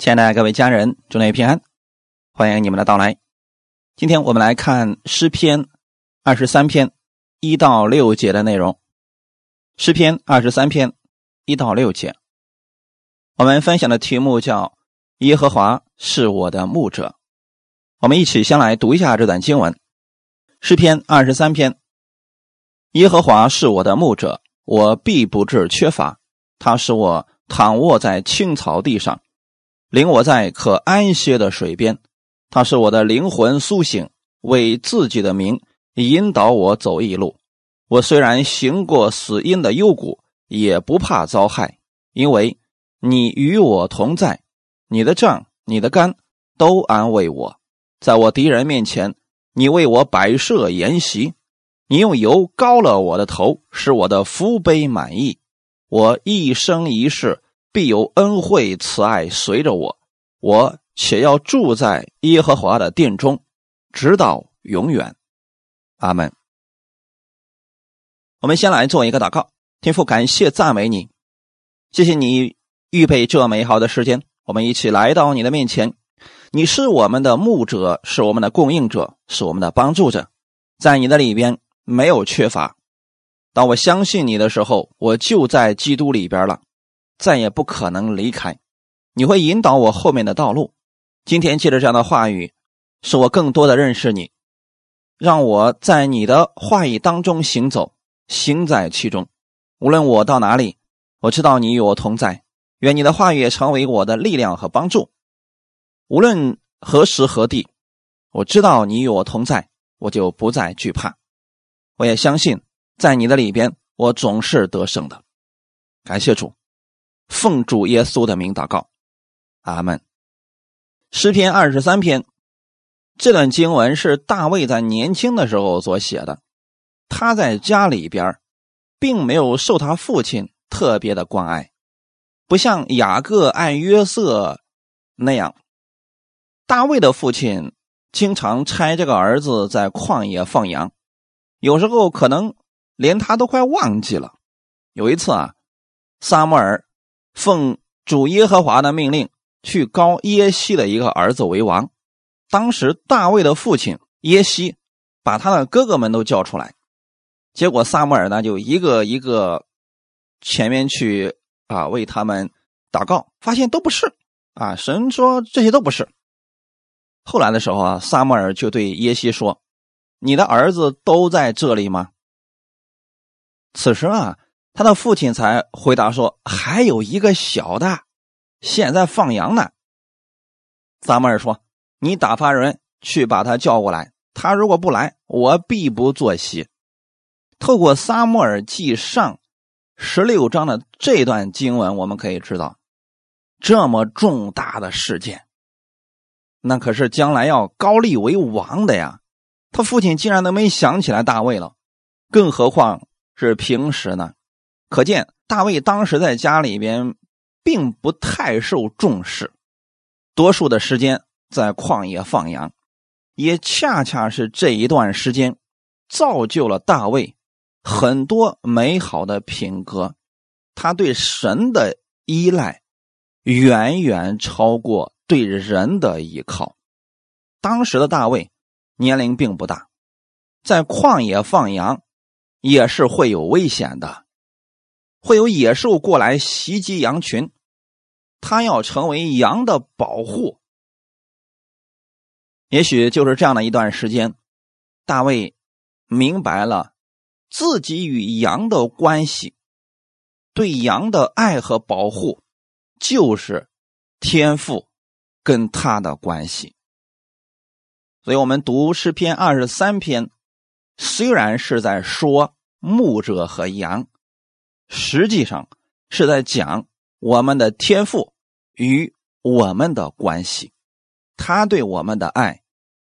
亲爱的各位家人，祝您平安，欢迎你们的到来。今天我们来看诗篇二十三篇一到六节的内容。诗篇二十三篇一到六节，我们分享的题目叫“耶和华是我的牧者”。我们一起先来读一下这段经文：诗篇二十三篇，耶和华是我的牧者，我必不致缺乏。他使我躺卧在青草地上。领我在可安歇的水边，他是我的灵魂苏醒，为自己的名引导我走一路。我虽然行过死荫的幽谷，也不怕遭害，因为你与我同在，你的杖、你的杆都安慰我。在我敌人面前，你为我摆设筵席，你用油膏了我的头，使我的福杯满意。我一生一世。必有恩惠慈爱随着我，我且要住在耶和华的殿中，直到永远。阿门。我们先来做一个祷告，天父，感谢赞美你，谢谢你预备这美好的时间，我们一起来到你的面前。你是我们的牧者，是我们的供应者，是我们的帮助者，在你的里边没有缺乏。当我相信你的时候，我就在基督里边了。再也不可能离开，你会引导我后面的道路。今天借着这样的话语，使我更多的认识你，让我在你的话语当中行走，行在其中。无论我到哪里，我知道你与我同在。愿你的话语也成为我的力量和帮助。无论何时何地，我知道你与我同在，我就不再惧怕。我也相信，在你的里边，我总是得胜的。感谢主。奉主耶稣的名祷告，阿门。诗篇二十三篇，这段经文是大卫在年轻的时候所写的。他在家里边，并没有受他父亲特别的关爱，不像雅各爱约瑟那样。大卫的父亲经常差这个儿子在旷野放羊，有时候可能连他都快忘记了。有一次啊，撒母耳。奉主耶和华的命令，去高耶西的一个儿子为王。当时大卫的父亲耶西把他的哥哥们都叫出来，结果萨母尔呢就一个一个前面去啊为他们祷告，发现都不是啊，神说这些都不是。后来的时候啊，萨母尔就对耶西说：“你的儿子都在这里吗？”此时啊。他的父亲才回答说：“还有一个小的，现在放羊呢。”撒母耳说：“你打发人去把他叫过来。他如果不来，我必不坐席。”透过撒母耳记上十六章的这段经文，我们可以知道，这么重大的事件，那可是将来要高立为王的呀。他父亲竟然都没想起来大卫了，更何况是平时呢？可见大卫当时在家里边并不太受重视，多数的时间在旷野放羊，也恰恰是这一段时间造就了大卫很多美好的品格。他对神的依赖远远超过对人的依靠。当时的大卫年龄并不大，在旷野放羊也是会有危险的。会有野兽过来袭击羊群，他要成为羊的保护。也许就是这样的一段时间，大卫明白了自己与羊的关系，对羊的爱和保护，就是天赋跟他的关系。所以，我们读诗篇二十三篇，虽然是在说牧者和羊。实际上是在讲我们的天赋与我们的关系，他对我们的爱、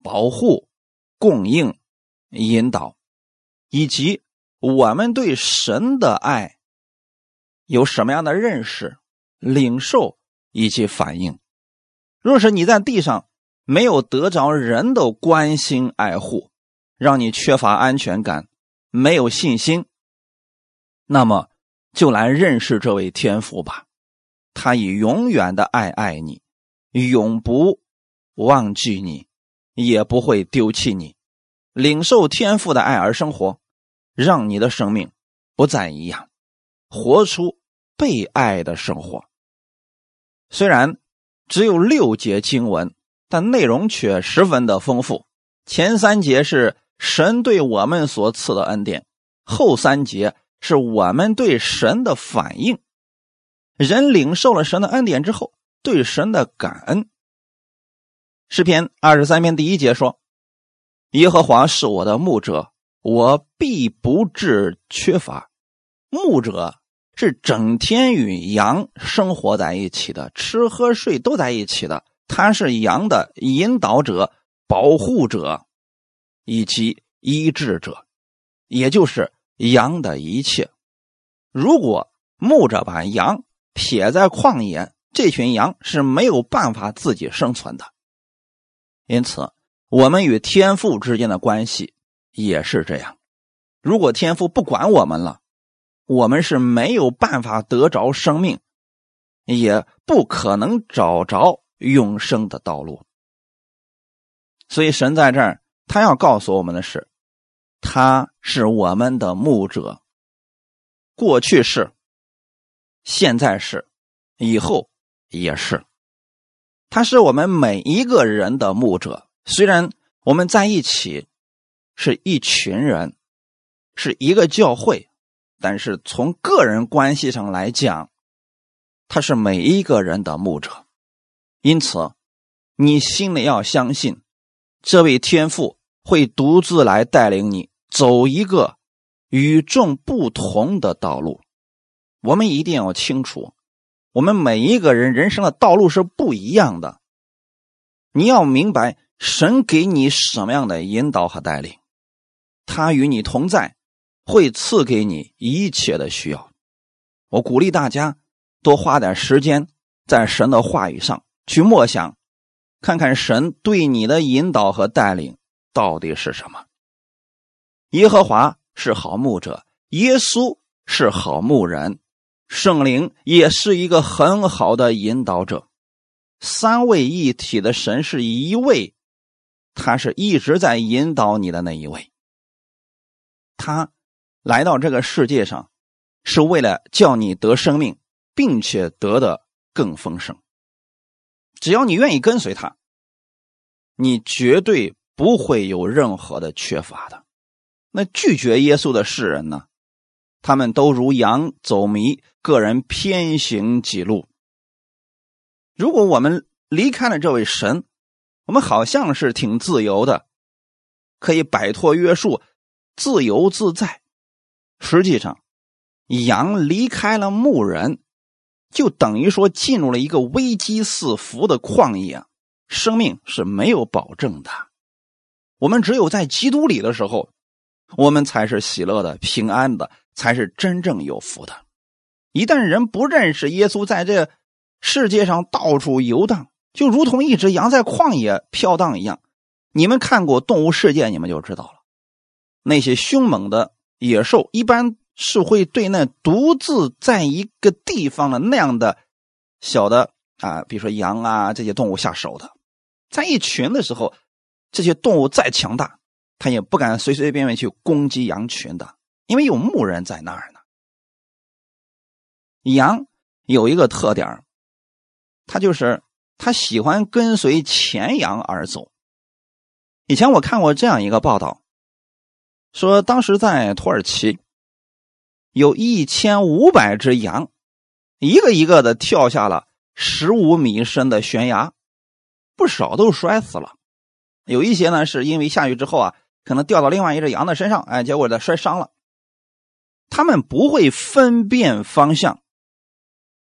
保护、供应、引导，以及我们对神的爱有什么样的认识、领受以及反应。若是你在地上没有得着人的关心爱护，让你缺乏安全感、没有信心，那么。就来认识这位天父吧，他以永远的爱爱你，永不忘记你，也不会丢弃你。领受天父的爱而生活，让你的生命不再一样，活出被爱的生活。虽然只有六节经文，但内容却十分的丰富。前三节是神对我们所赐的恩典，后三节是我们对神的反应。人领受了神的恩典之后，对神的感恩。诗篇二十三篇第一节说。耶和华是我的牧者，我必不致缺乏。牧者是整天与羊生活在一起的，吃喝睡都在一起的。他是羊的引导者、保护者以及医治者，也就是羊的一切。如果牧者把羊撇在旷野，这群羊是没有办法自己生存的。因此。我们与天父之间的关系也是这样。如果天父不管我们了，我们是没有办法得着生命，也不可能找着永生的道路。所以，神在这儿，他要告诉我们的是，他是我们的牧者，过去是，现在是，以后也是。他是我们每一个人的牧者。虽然我们在一起是一群人，是一个教会，但是从个人关系上来讲，他是每一个人的牧者。因此，你心里要相信，这位天父会独自来带领你走一个与众不同的道路。我们一定要清楚，我们每一个人人生的道路是不一样的。你要明白。神给你什么样的引导和带领，他与你同在，会赐给你一切的需要。我鼓励大家多花点时间在神的话语上去默想，看看神对你的引导和带领到底是什么。耶和华是好牧者，耶稣是好牧人，圣灵也是一个很好的引导者。三位一体的神是一位。他是一直在引导你的那一位。他来到这个世界上，是为了叫你得生命，并且得的更丰盛。只要你愿意跟随他，你绝对不会有任何的缺乏的。那拒绝耶稣的世人呢？他们都如羊走迷，个人偏行己路。如果我们离开了这位神，我们好像是挺自由的，可以摆脱约束，自由自在。实际上，羊离开了牧人，就等于说进入了一个危机四伏的旷野，生命是没有保证的。我们只有在基督里的时候，我们才是喜乐的、平安的，才是真正有福的。一旦人不认识耶稣，在这世界上到处游荡。就如同一只羊在旷野飘荡一样，你们看过《动物世界》，你们就知道了。那些凶猛的野兽一般是会对那独自在一个地方的那样的小的啊，比如说羊啊这些动物下手的。在一群的时候，这些动物再强大，他也不敢随随便便去攻击羊群的，因为有牧人在那儿呢。羊有一个特点它就是。他喜欢跟随前羊而走。以前我看过这样一个报道，说当时在土耳其，有一千五百只羊，一个一个的跳下了十五米深的悬崖，不少都摔死了。有一些呢，是因为下雨之后啊，可能掉到另外一只羊的身上，哎，结果他摔伤了。他们不会分辨方向，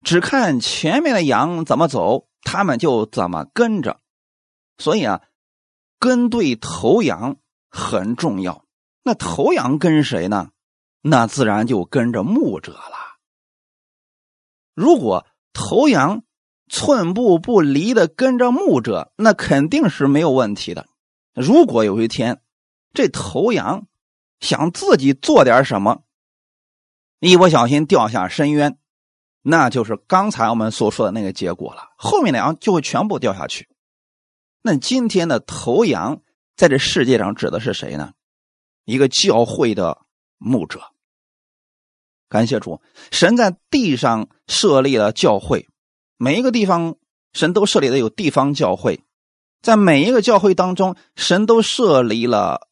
只看前面的羊怎么走。他们就怎么跟着，所以啊，跟对头羊很重要。那头羊跟谁呢？那自然就跟着牧者了。如果头羊寸步不离的跟着牧者，那肯定是没有问题的。如果有一天这头羊想自己做点什么，一不小心掉下深渊，那就是刚才我们所说的那个结果了。后面的羊就会全部掉下去。那今天的头羊在这世界上指的是谁呢？一个教会的牧者。感谢主，神在地上设立了教会，每一个地方神都设立的有地方教会，在每一个教会当中，神都设立了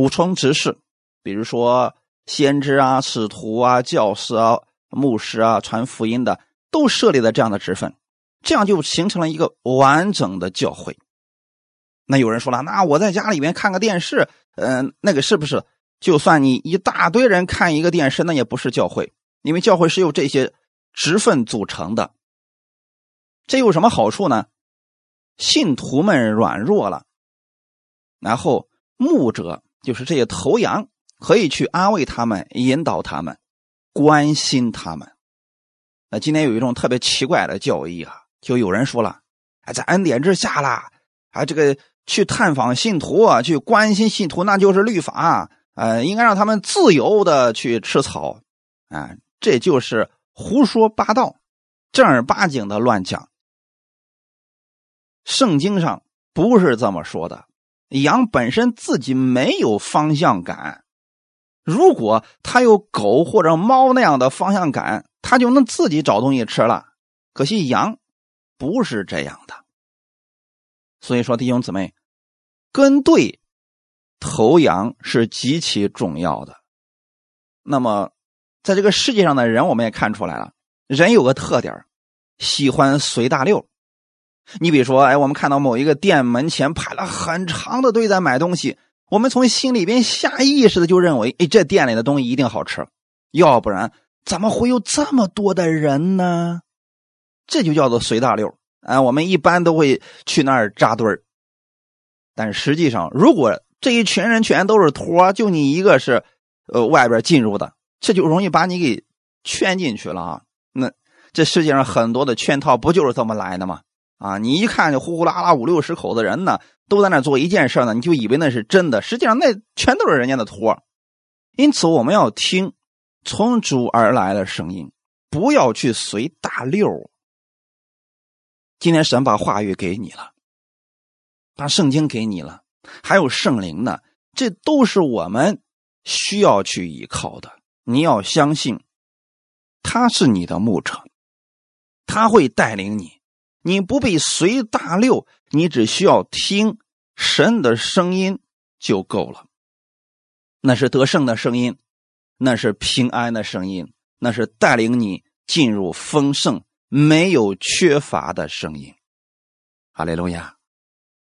五重职事，比如说先知啊、使徒啊、教师啊、牧师啊、传福音的，都设立了这样的职分，这样就形成了一个完整的教会。那有人说了，那我在家里面看个电视，嗯，那个是不是？就算你一大堆人看一个电视，那也不是教会，因为教会是由这些职分组成的。这有什么好处呢？信徒们软弱了，然后牧者就是这些头羊，可以去安慰他们、引导他们、关心他们。那今天有一种特别奇怪的教义啊，就有人说了：“哎，在恩典之下啦，啊，这个去探访信徒啊，去关心信徒，那就是律法。”呃，应该让他们自由的去吃草，啊，这就是胡说八道，正儿八经的乱讲。圣经上不是这么说的，羊本身自己没有方向感，如果它有狗或者猫那样的方向感，它就能自己找东西吃了。可惜羊不是这样的，所以说弟兄姊妹，跟对。头羊是极其重要的。那么，在这个世界上的人，我们也看出来了，人有个特点喜欢随大溜。你比如说，哎，我们看到某一个店门前排了很长的队在买东西，我们从心里边下意识的就认为，哎，这店里的东西一定好吃，要不然怎么会有这么多的人呢？这就叫做随大溜。啊，我们一般都会去那儿扎堆儿。但实际上，如果这一群人全都是托，就你一个是，呃，外边进入的，这就容易把你给圈进去了啊。那这世界上很多的圈套不就是这么来的吗？啊，你一看就呼呼啦啦五六十口子人呢，都在那做一件事呢，你就以为那是真的，实际上那全都是人家的托。因此，我们要听从主而来的声音，不要去随大溜。今天神把话语给你了，把圣经给你了。还有圣灵呢，这都是我们需要去依靠的。你要相信，他是你的牧者，他会带领你。你不必随大溜，你只需要听神的声音就够了。那是得胜的声音，那是平安的声音，那是带领你进入丰盛、没有缺乏的声音。哈利路亚！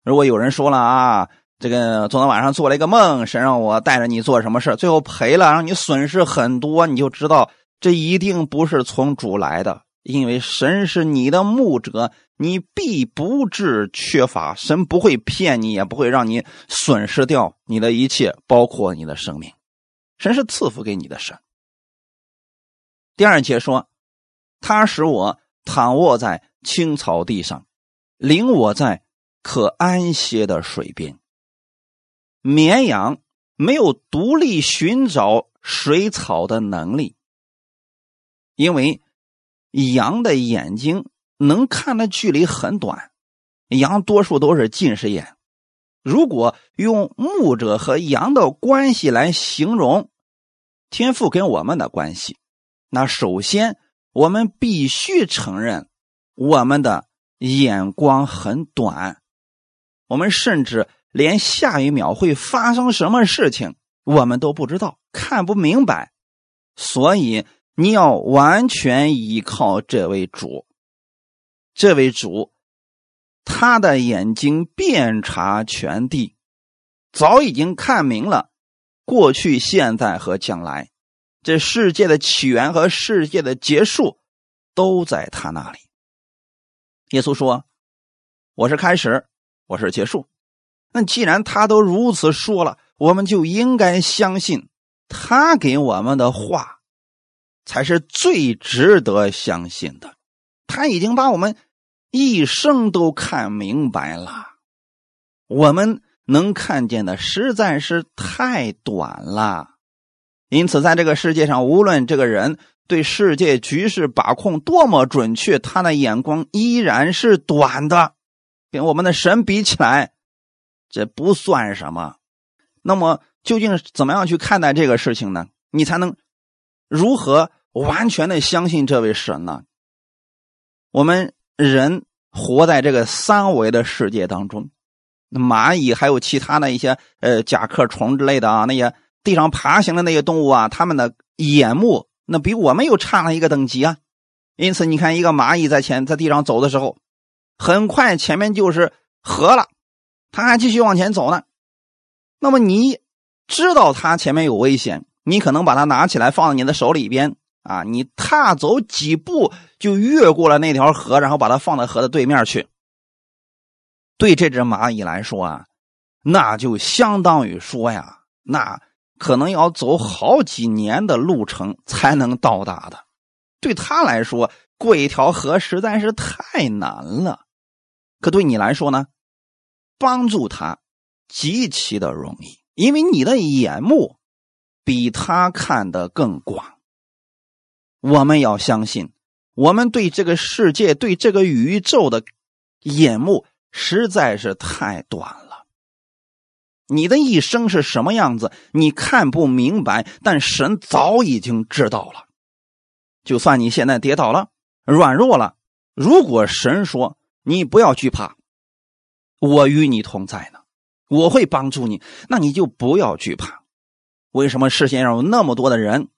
如果有人说了啊。这个昨天晚上做了一个梦，神让我带着你做什么事最后赔了，让你损失很多，你就知道这一定不是从主来的，因为神是你的牧者，你必不至缺乏，神不会骗你，也不会让你损失掉你的一切，包括你的生命。神是赐福给你的神。第二节说，他使我躺卧在青草地上，领我在可安歇的水边。绵羊没有独立寻找水草的能力，因为羊的眼睛能看的距离很短，羊多数都是近视眼。如果用牧者和羊的关系来形容天赋跟我们的关系，那首先我们必须承认我们的眼光很短，我们甚至。连下一秒会发生什么事情，我们都不知道，看不明白，所以你要完全依靠这位主。这位主，他的眼睛遍察全地，早已经看明了过去、现在和将来，这世界的起源和世界的结束都在他那里。耶稣说：“我是开始，我是结束。”那既然他都如此说了，我们就应该相信他给我们的话才是最值得相信的。他已经把我们一生都看明白了，我们能看见的实在是太短了。因此，在这个世界上，无论这个人对世界局势把控多么准确，他的眼光依然是短的，跟我们的神比起来，这不算什么。那么，究竟怎么样去看待这个事情呢？你才能如何完全的相信这位神呢？我们人活在这个三维的世界当中，蚂蚁还有其他的一些呃甲壳虫之类的啊，那些地上爬行的那些动物啊，它们的眼目。那比我们又差了一个等级啊！因此，你看一个蚂蚁在前在地上走的时候，很快前面就是河了，它还继续往前走呢。那么你知道它前面有危险，你可能把它拿起来放在你的手里边啊，你踏走几步就越过了那条河，然后把它放到河的对面去。对这只蚂蚁来说啊，那就相当于说呀，那。可能要走好几年的路程才能到达的，对他来说过一条河实在是太难了。可对你来说呢？帮助他极其的容易，因为你的眼目比他看得更广。我们要相信，我们对这个世界、对这个宇宙的眼目实在是太短了。你的一生是什么样子？你看不明白，但神早已经知道了。就算你现在跌倒了、软弱了，如果神说你不要惧怕，我与你同在呢，我会帮助你，那你就不要惧怕。为什么世界上有那么多的人，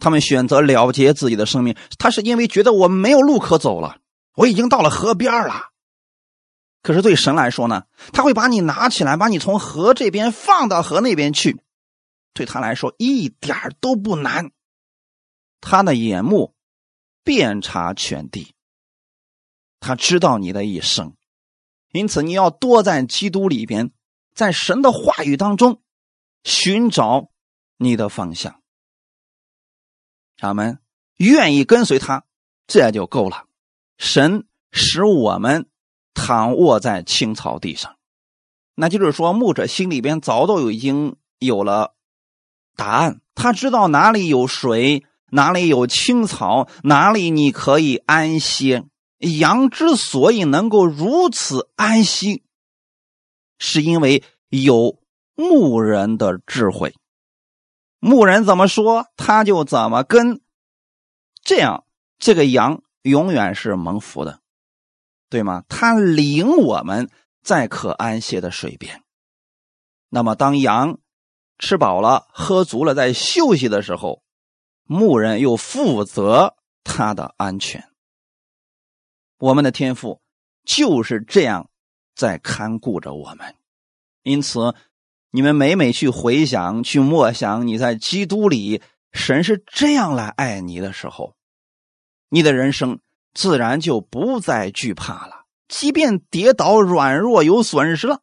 他们选择了结自己的生命？他是因为觉得我没有路可走了，我已经到了河边了。可是对神来说呢，他会把你拿起来，把你从河这边放到河那边去，对他来说一点都不难。他的眼目遍察全地，他知道你的一生，因此你要多在基督里边，在神的话语当中寻找你的方向。他们愿意跟随他，这就够了。神使我们。躺卧在青草地上，那就是说，牧者心里边早都已经有了答案。他知道哪里有水，哪里有青草，哪里你可以安歇。羊之所以能够如此安息，是因为有牧人的智慧。牧人怎么说，他就怎么跟，这样这个羊永远是蒙福的。对吗？他领我们在可安歇的水边。那么，当羊吃饱了、喝足了，在休息的时候，牧人又负责他的安全。我们的天赋就是这样在看顾着我们。因此，你们每每去回想、去默想，你在基督里，神是这样来爱你的时候，你的人生。自然就不再惧怕了。即便跌倒、软弱、有损失了，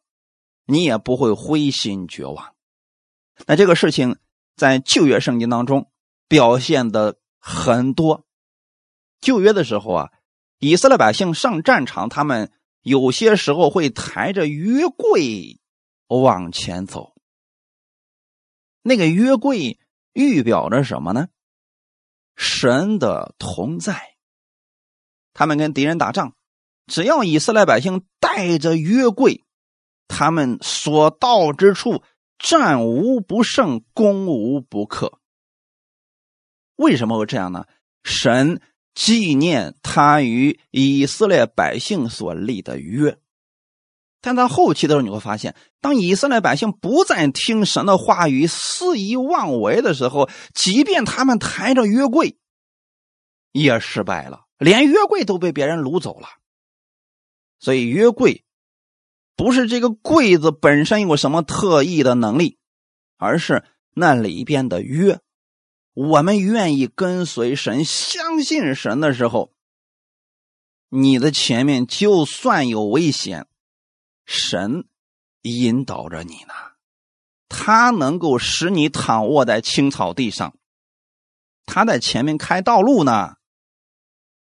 你也不会灰心绝望。那这个事情在旧约圣经当中表现的很多。旧约的时候啊，以色列百姓上战场，他们有些时候会抬着约柜往前走。那个约柜预表着什么呢？神的同在。他们跟敌人打仗，只要以色列百姓带着约柜，他们所到之处战无不胜，攻无不克。为什么会这样呢？神纪念他与以色列百姓所立的约。但到后期的时候，你会发现，当以色列百姓不再听神的话语，肆意妄为的时候，即便他们抬着约柜，也失败了。连约柜都被别人掳走了，所以约柜不是这个柜子本身有什么特异的能力，而是那里边的约。我们愿意跟随神、相信神的时候，你的前面就算有危险，神引导着你呢，他能够使你躺卧在青草地上，他在前面开道路呢。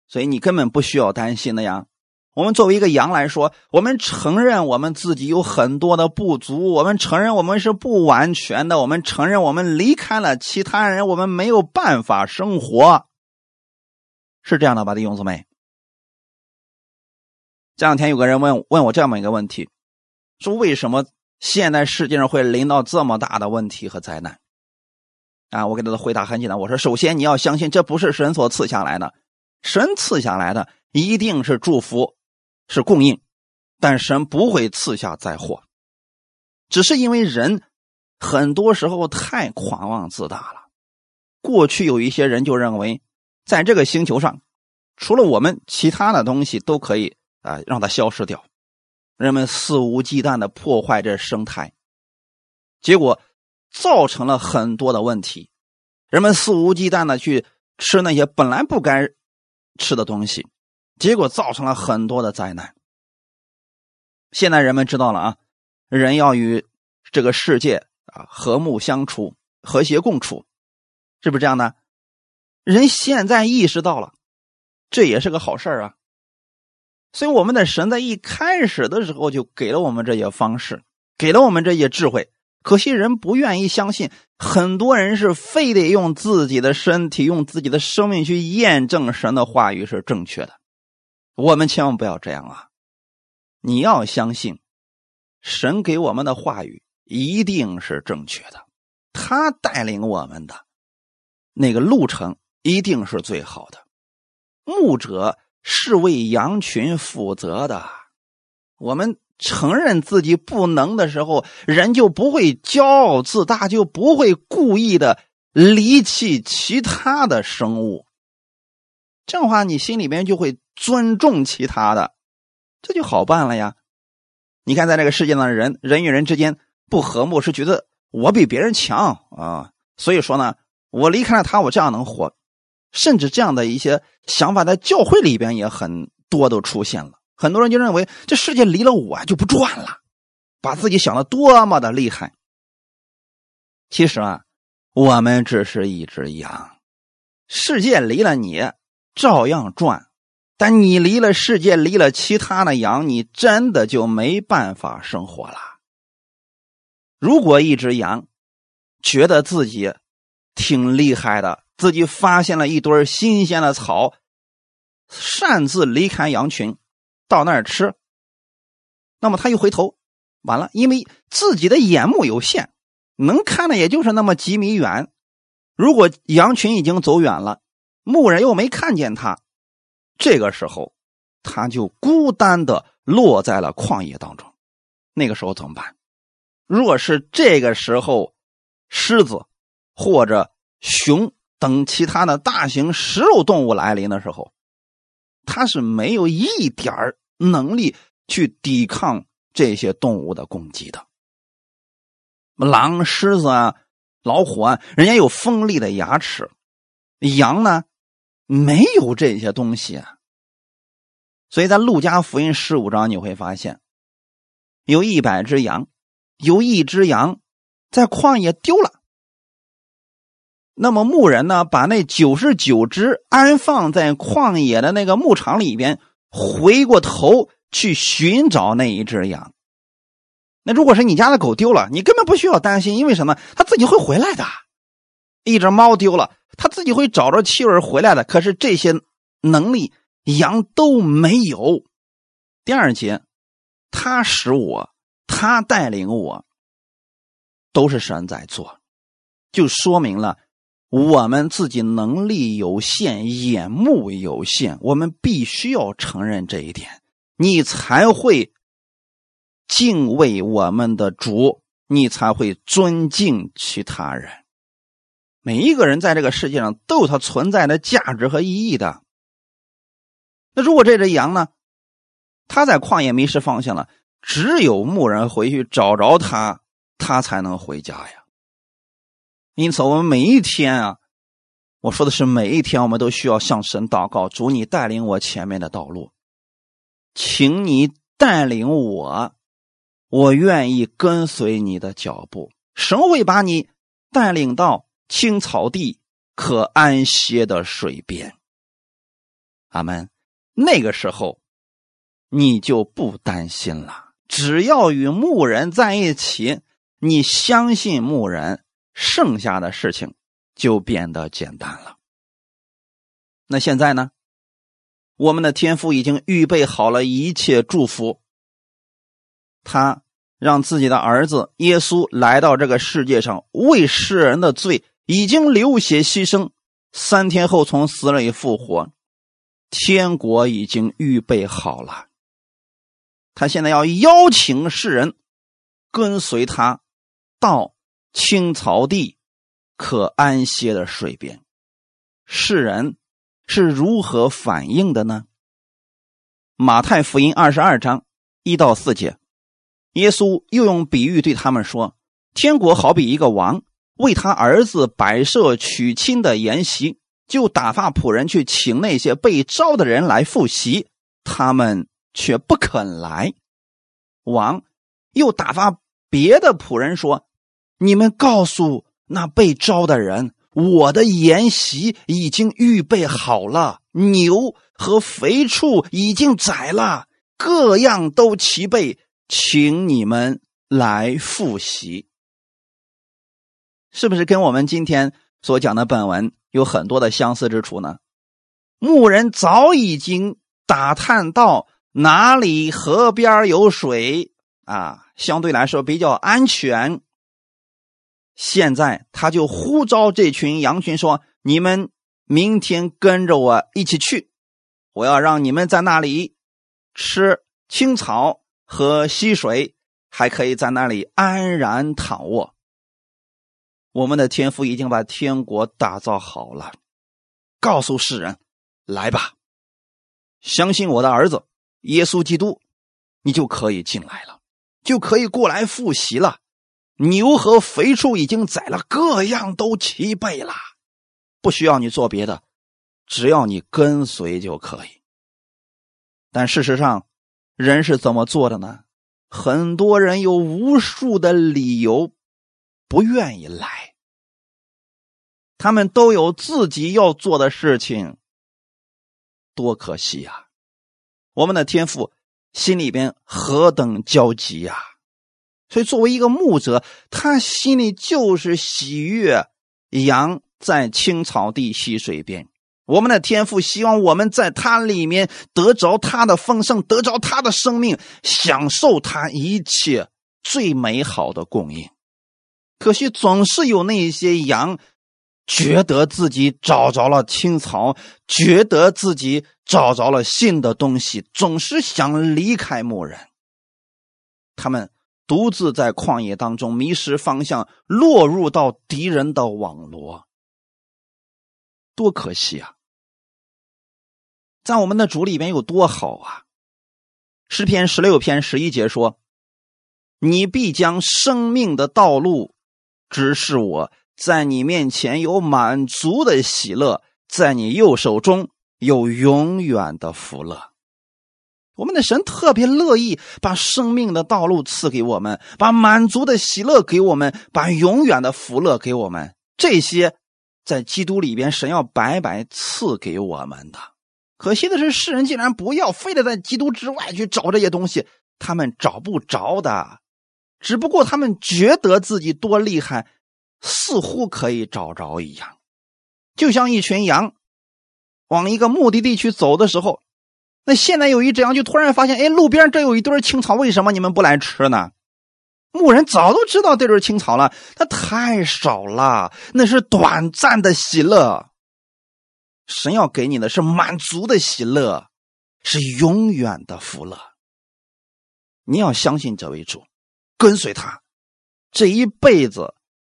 所以你根本不需要担心的呀。我们作为一个羊来说，我们承认我们自己有很多的不足，我们承认我们是不完全的，我们承认我们离开了其他人，我们没有办法生活。是这样的吧，弟兄姊妹？这两天有个人问问我这么一个问题，说为什么现在世界上会临到这么大的问题和灾难？啊，我给他的回答很简单，我说：首先你要相信这不是神所赐下来的，神赐下来的一定是祝福，是供应，但神不会赐下灾祸，只是因为人很多时候太狂妄自大了。过去有一些人就认为，在这个星球上，除了我们，其他的东西都可以。啊，让它消失掉，人们肆无忌惮的破坏这生态，结果造成了很多的问题。人们肆无忌惮的去吃那些本来不该吃的东西，结果造成了很多的灾难。现在人们知道了啊，人要与这个世界啊和睦相处、和谐共处，是不是这样的？人现在意识到了，这也是个好事啊。所以，我们的神在一开始的时候就给了我们这些方式，给了我们这些智慧。可惜人不愿意相信，很多人是非得用自己的身体、用自己的生命去验证神的话语是正确的。我们千万不要这样啊！你要相信，神给我们的话语一定是正确的，他带领我们的那个路程一定是最好的。牧者。是为羊群负责的。我们承认自己不能的时候，人就不会骄傲自大，就不会故意的离弃其他的生物。这样的话，你心里边就会尊重其他的，这就好办了呀。你看，在这个世界上人，人与人之间不和睦，是觉得我比别人强啊，所以说呢，我离开了他，我这样能活。甚至这样的一些想法在教会里边也很多都出现了。很多人就认为这世界离了我就不转了，把自己想的多么的厉害。其实啊，我们只是一只羊，世界离了你照样转，但你离了世界，离了其他的羊，你真的就没办法生活了。如果一只羊觉得自己挺厉害的，自己发现了一堆新鲜的草，擅自离开羊群，到那儿吃。那么他一回头，完了，因为自己的眼目有限，能看的也就是那么几米远。如果羊群已经走远了，牧人又没看见他，这个时候他就孤单的落在了旷野当中。那个时候怎么办？若是这个时候，狮子或者熊。等其他的大型食肉动物来临的时候，它是没有一点能力去抵抗这些动物的攻击的。狼、狮子啊、老虎啊，人家有锋利的牙齿，羊呢没有这些东西啊。所以在路加福音十五章你会发现，有一百只羊，有一只羊在旷野丢了。那么牧人呢，把那九十九只安放在旷野的那个牧场里边，回过头去寻找那一只羊。那如果是你家的狗丢了，你根本不需要担心，因为什么？它自己会回来的。一只猫丢了，它自己会找着气味回来的。可是这些能力，羊都没有。第二节，他使我，他带领我，都是神在做，就说明了。我们自己能力有限，眼目有限，我们必须要承认这一点，你才会敬畏我们的主，你才会尊敬其他人。每一个人在这个世界上都有他存在的价值和意义的。那如果这只羊呢？他在旷野迷失方向了，只有牧人回去找着他，他才能回家呀。因此，我们每一天啊，我说的是每一天，我们都需要向神祷告：主，你带领我前面的道路，请你带领我，我愿意跟随你的脚步。神会把你带领到青草地、可安歇的水边。阿门。那个时候，你就不担心了。只要与牧人在一起，你相信牧人。剩下的事情就变得简单了。那现在呢？我们的天父已经预备好了一切祝福。他让自己的儿子耶稣来到这个世界上，为世人的罪已经流血牺牲，三天后从死里复活。天国已经预备好了，他现在要邀请世人跟随他到青草地可安歇的水边。世人是如何反应的呢？马太福音二十二章一到四节，耶稣又用比喻对他们说：“天国好比一个王为他儿子摆设娶亲的筵席。”就打发仆人去请那些被招的人来复习，他们却不肯来。王又打发别的仆人说：“你们告诉那被招的人，我的筵席已经预备好了，牛和肥畜已经宰了，各样都齐备，请你们来复习。”是不是跟我们今天所讲的本文？有很多的相似之处呢。牧人早已经打探到哪里河边有水啊，相对来说比较安全。现在他就呼召这群羊群说：“你们明天跟着我一起去，我要让你们在那里吃青草和溪水，还可以在那里安然躺卧。”我们的天父已经把天国打造好了，告诉世人：“来吧，相信我的儿子耶稣基督，你就可以进来了，就可以过来复习了。牛和肥畜已经宰了，各样都齐备了，不需要你做别的，只要你跟随就可以。但事实上，人是怎么做的呢？很多人有无数的理由。”不愿意来，他们都有自己要做的事情，多可惜呀！我们的天父心里边何等焦急呀！所以，作为一个牧者，他心里就是喜悦羊在青草地溪水边。我们的天父希望我们在他里面得着他的丰盛，得着他的生命，享受他一切最美好的供应。可惜总是有那些羊，觉得自己找着了青草，觉得自己找着了新的东西，总是想离开牧人。他们独自在旷野当中迷失方向，落入到敌人的网罗，多可惜啊！在我们的主里边有多好啊！诗篇十六篇十一节说：“你必将生命的道路。”只是我在你面前有满足的喜乐，在你右手中有永远的福乐。我们的神特别乐意把生命的道路赐给我们，把满足的喜乐给我们，把永远的福乐给我们。这些在基督里边，神要白白赐给我们的。可惜的是，世人竟然不要，非得在基督之外去找这些东西，他们找不着的。只不过他们觉得自己多厉害，似乎可以找着一样，就像一群羊往一个目的地去走的时候，那现在有一只羊就突然发现，哎，路边这有一堆青草，为什么你们不来吃呢？牧人早都知道这是青草了，它太少了，那是短暂的喜乐。神要给你的是满足的喜乐，是永远的福乐。你要相信这位主。跟随他，这一辈子，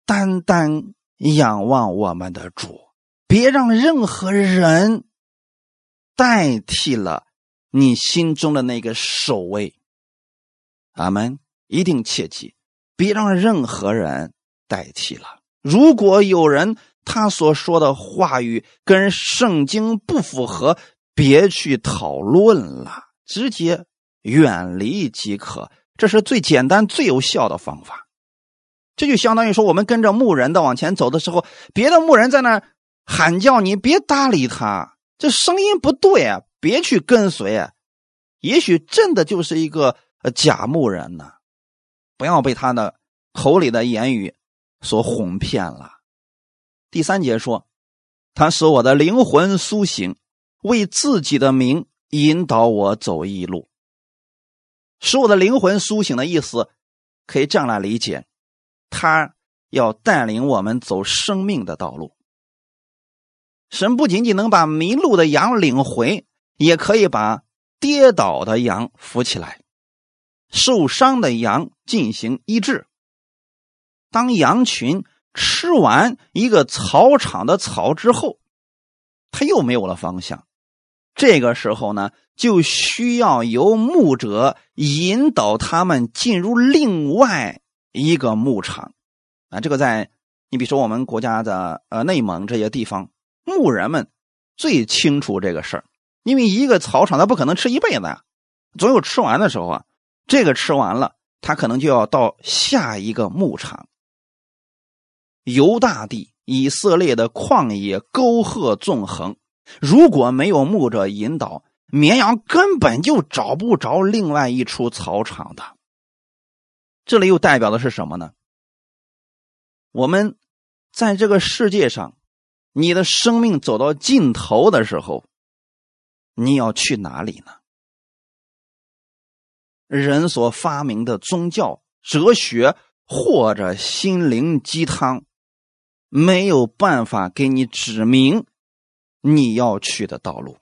单单仰望我们的主，别让任何人代替了你心中的那个守卫。阿门！一定切记，别让任何人代替了。如果有人他所说的话语跟圣经不符合，别去讨论了，直接远离即可。这是最简单、最有效的方法。这就相当于说，我们跟着牧人的往前走的时候，别的牧人在那喊叫，你别搭理他，这声音不对啊，别去跟随。也许真的就是一个假牧人呢，不要被他的口里的言语所哄骗了。第三节说，他使我的灵魂苏醒，为自己的名引导我走义路，使我的灵魂苏醒的意思，可以这样来理解：他要带领我们走生命的道路。神不仅仅能把迷路的羊领回，也可以把跌倒的羊扶起来，受伤的羊进行医治。当羊群吃完一个草场的草之后，它又没有了方向。这个时候呢，就需要由牧者引导他们进入另外一个牧场。啊，这个在你比如说我们国家的呃内蒙这些地方。牧人们最清楚这个事儿，因为一个草场它不可能吃一辈子呀，总有吃完的时候啊。这个吃完了，他可能就要到下一个牧场。犹大地、以色列的旷野沟壑纵横，如果没有牧者引导，绵羊根本就找不着另外一处草场的。这里又代表的是什么呢？我们在这个世界上。你的生命走到尽头的时候，你要去哪里呢？人所发明的宗教、哲学或者心灵鸡汤，没有办法给你指明你要去的道路，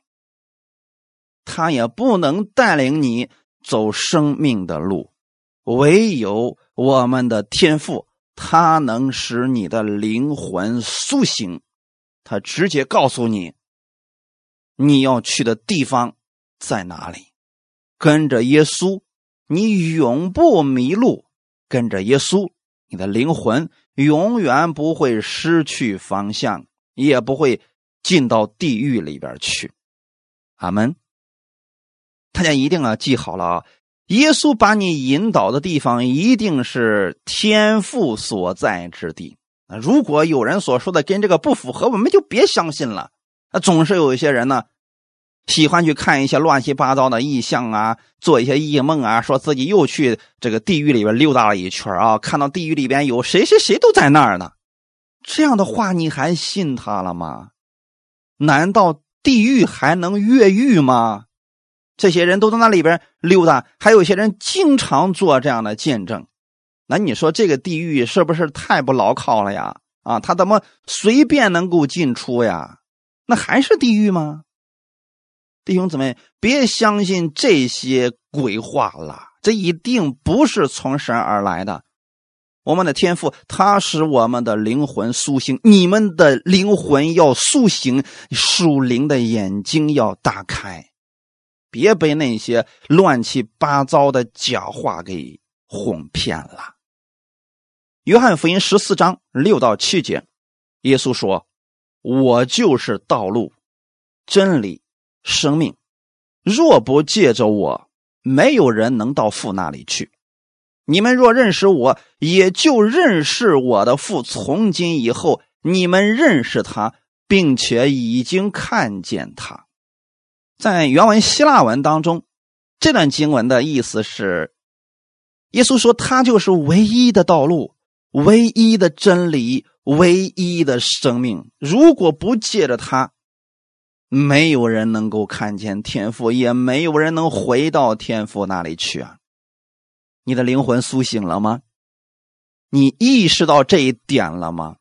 他也不能带领你走生命的路，唯有我们的天赋，它能使你的灵魂苏醒。他直接告诉你，你要去的地方在哪里。跟着耶稣，你永不迷路；跟着耶稣，你的灵魂永远不会失去方向，也不会进到地狱里边去。阿门。大家一定要记好了啊！耶稣把你引导的地方，一定是天父所在之地。如果有人所说的跟这个不符合，我们就别相信了。那，总是有一些人呢，喜欢去看一些乱七八糟的异象啊，做一些异梦啊，说自己又去这个地狱里边溜达了一圈啊，看到地狱里边有谁谁谁都在那儿呢。这样的话，你还信他了吗？难道地狱还能越狱吗？这些人都在那里边溜达，还有些人经常做这样的见证。那你说这个地狱是不是太不牢靠了呀？啊，他怎么随便能够进出呀？那还是地狱吗？弟兄姊妹，别相信这些鬼话了，这一定不是从神而来的。我们的天赋，他使我们的灵魂苏醒。你们的灵魂要苏醒，属灵的眼睛要打开，别被那些乱七八糟的假话给哄骗了。约翰福音十四章六到七节，耶稣说：“我就是道路、真理、生命。若不借着我，没有人能到父那里去。你们若认识我，也就认识我的父。从今以后，你们认识他，并且已经看见他。”在原文希腊文当中，这段经文的意思是：耶稣说他就是唯一的道路。唯一的真理，唯一的生命，如果不借着他，没有人能够看见天父，也没有人能回到天父那里去啊！你的灵魂苏醒了吗？你意识到这一点了吗？